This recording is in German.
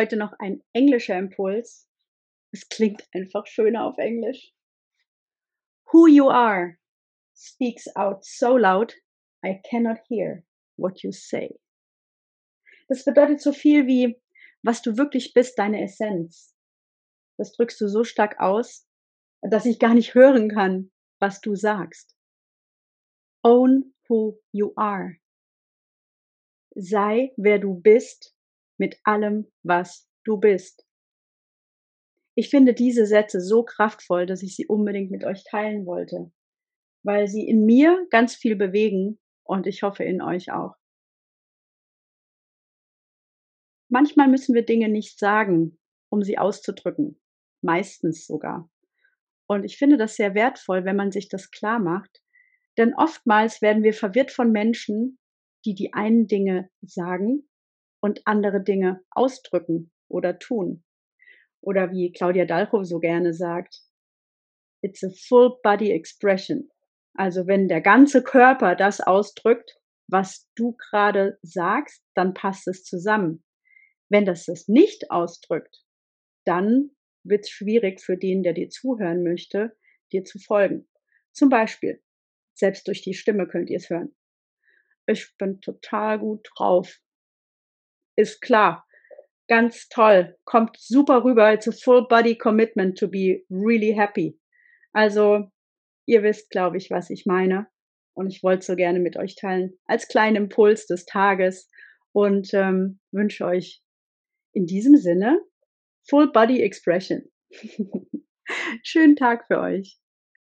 Heute noch ein englischer Impuls. Es klingt einfach schöner auf Englisch. Who you are speaks out so loud, I cannot hear what you say. Das bedeutet so viel wie, was du wirklich bist, deine Essenz. Das drückst du so stark aus, dass ich gar nicht hören kann, was du sagst. Own who you are. Sei, wer du bist, mit allem, was du bist. Ich finde diese Sätze so kraftvoll, dass ich sie unbedingt mit euch teilen wollte, weil sie in mir ganz viel bewegen und ich hoffe in euch auch. Manchmal müssen wir Dinge nicht sagen, um sie auszudrücken, meistens sogar. Und ich finde das sehr wertvoll, wenn man sich das klar macht, denn oftmals werden wir verwirrt von Menschen, die die einen Dinge sagen und andere Dinge ausdrücken oder tun. Oder wie Claudia Dalchow so gerne sagt, it's a full body expression. Also wenn der ganze Körper das ausdrückt, was du gerade sagst, dann passt es zusammen. Wenn das das nicht ausdrückt, dann wird es schwierig für den, der dir zuhören möchte, dir zu folgen. Zum Beispiel, selbst durch die Stimme könnt ihr es hören. Ich bin total gut drauf. Ist klar. Ganz toll. Kommt super rüber. It's a full body commitment to be really happy. Also, ihr wisst, glaube ich, was ich meine. Und ich wollte so gerne mit euch teilen. Als kleinen Impuls des Tages. Und ähm, wünsche euch in diesem Sinne Full Body Expression. Schönen Tag für euch.